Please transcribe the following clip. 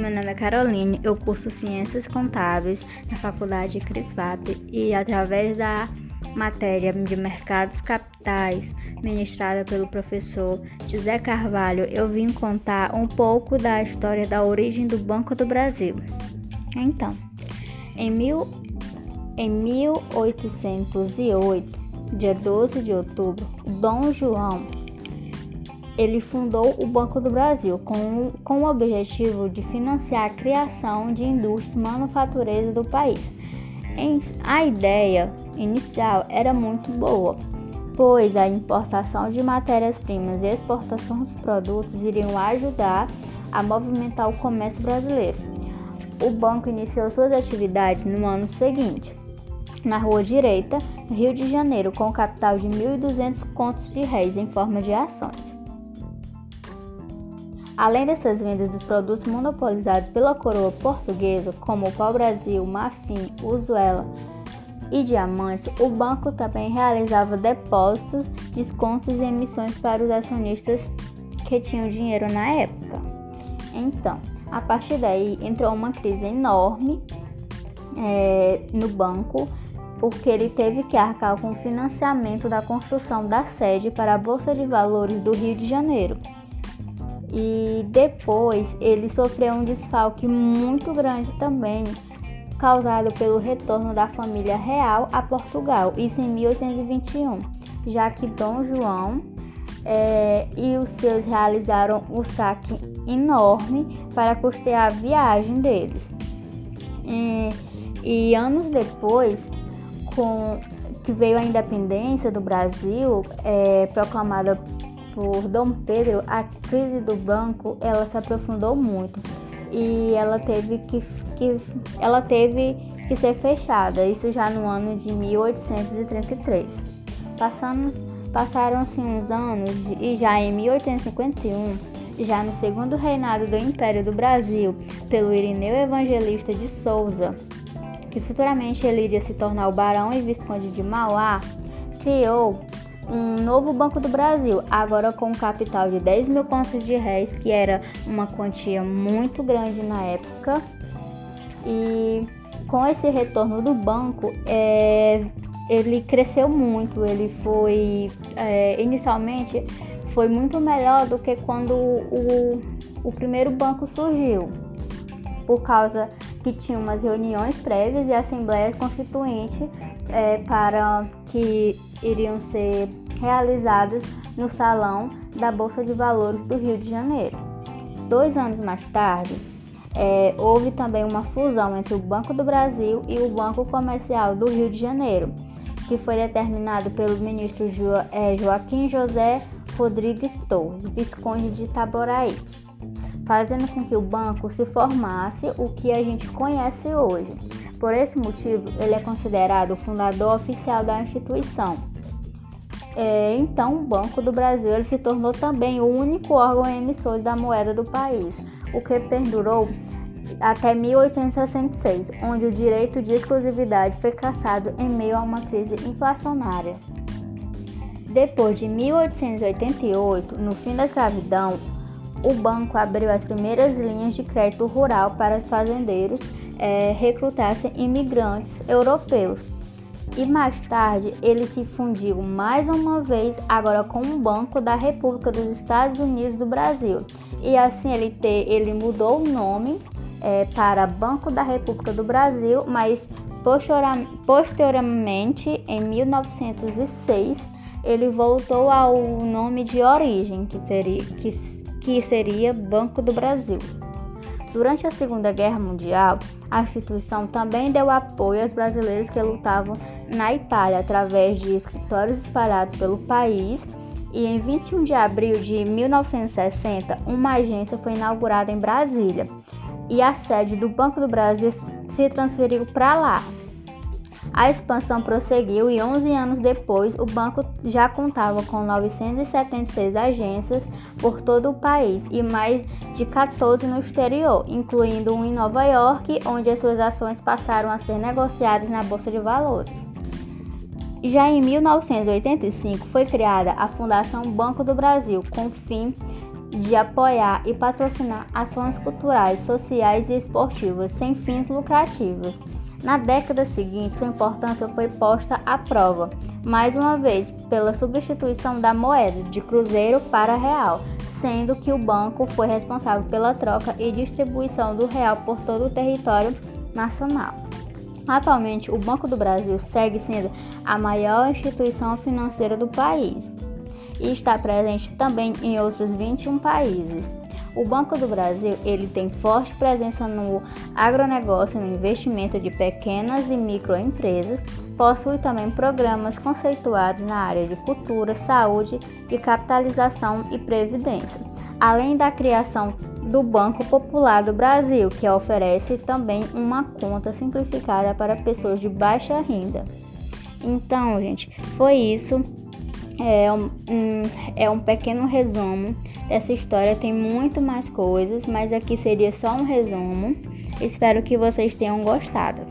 Meu nome é Caroline, eu curso Ciências Contábeis na Faculdade Crisvap e através da matéria de Mercados Capitais, ministrada pelo professor José Carvalho, eu vim contar um pouco da história da origem do Banco do Brasil. Então, em, mil, em 1808, dia 12 de outubro, Dom João ele fundou o Banco do Brasil com, com o objetivo de financiar a criação de indústrias manufatureiras do país. A ideia inicial era muito boa, pois a importação de matérias-primas e exportação dos produtos iriam ajudar a movimentar o comércio brasileiro. O banco iniciou suas atividades no ano seguinte, na Rua Direita, Rio de Janeiro, com capital de 1.200 contos de réis em forma de ações. Além dessas vendas dos produtos monopolizados pela coroa portuguesa, como o pau-brasil, marfim, usuela e diamantes, o banco também realizava depósitos, descontos e emissões para os acionistas que tinham dinheiro na época. Então, a partir daí entrou uma crise enorme é, no banco, porque ele teve que arcar com o financiamento da construção da sede para a Bolsa de Valores do Rio de Janeiro e depois ele sofreu um desfalque muito grande também, causado pelo retorno da família real a Portugal, isso em 1821, já que Dom João é, e os seus realizaram o saque enorme para custear a viagem deles. E, e anos depois, com que veio a independência do Brasil, é, proclamada por Dom Pedro, a crise do banco ela se aprofundou muito e ela teve que, que, ela teve que ser fechada, isso já no ano de 1833. Passamos, passaram-se uns anos e já em 1851, já no segundo reinado do Império do Brasil, pelo Irineu Evangelista de Souza, que futuramente ele iria se tornar o Barão e Visconde de Mauá, criou um novo Banco do Brasil, agora com um capital de 10 mil contos de réis, que era uma quantia muito grande na época. E com esse retorno do banco, é, ele cresceu muito. Ele foi, é, inicialmente, foi muito melhor do que quando o, o primeiro banco surgiu, por causa que tinha umas reuniões prévias e assembleias constituintes é, para que iriam ser realizadas no Salão da Bolsa de Valores do Rio de Janeiro. Dois anos mais tarde, é, houve também uma fusão entre o Banco do Brasil e o Banco Comercial do Rio de Janeiro, que foi determinado pelo ministro jo, é, Joaquim José Rodrigues Torres, Visconde de Itaboraí, fazendo com que o banco se formasse o que a gente conhece hoje. Por esse motivo, ele é considerado o fundador oficial da instituição é, então, o Banco do Brasil se tornou também o único órgão emissor da moeda do país, o que perdurou até 1866, onde o direito de exclusividade foi cassado em meio a uma crise inflacionária. Depois de 1888, no fim da escravidão, o banco abriu as primeiras linhas de crédito rural para os fazendeiros é, recrutassem imigrantes europeus e mais tarde ele se fundiu mais uma vez agora com o Banco da República dos Estados Unidos do Brasil. E assim ele, te, ele mudou o nome é, para Banco da República do Brasil, mas posteriormente, em 1906, ele voltou ao nome de origem, que seria, que, que seria Banco do Brasil. Durante a Segunda Guerra Mundial, a instituição também deu apoio aos brasileiros que lutavam na Itália através de escritórios espalhados pelo país. E em 21 de abril de 1960, uma agência foi inaugurada em Brasília e a sede do Banco do Brasil se transferiu para lá. A expansão prosseguiu e 11 anos depois o banco já contava com 976 agências por todo o país e mais de 14 no exterior, incluindo um em Nova York, onde as suas ações passaram a ser negociadas na Bolsa de Valores. Já em 1985 foi criada a Fundação Banco do Brasil, com fim de apoiar e patrocinar ações culturais, sociais e esportivas sem fins lucrativos. Na década seguinte, sua importância foi posta à prova, mais uma vez pela substituição da moeda de cruzeiro para real, sendo que o banco foi responsável pela troca e distribuição do real por todo o território nacional. Atualmente, o Banco do Brasil segue sendo a maior instituição financeira do país e está presente também em outros 21 países. O Banco do Brasil ele tem forte presença no agronegócio, no investimento de pequenas e microempresas, possui também programas conceituados na área de cultura, saúde e capitalização e previdência, além da criação do Banco Popular do Brasil, que oferece também uma conta simplificada para pessoas de baixa renda. Então, gente, foi isso é um, é um pequeno resumo dessa história. Tem muito mais coisas, mas aqui seria só um resumo. Espero que vocês tenham gostado.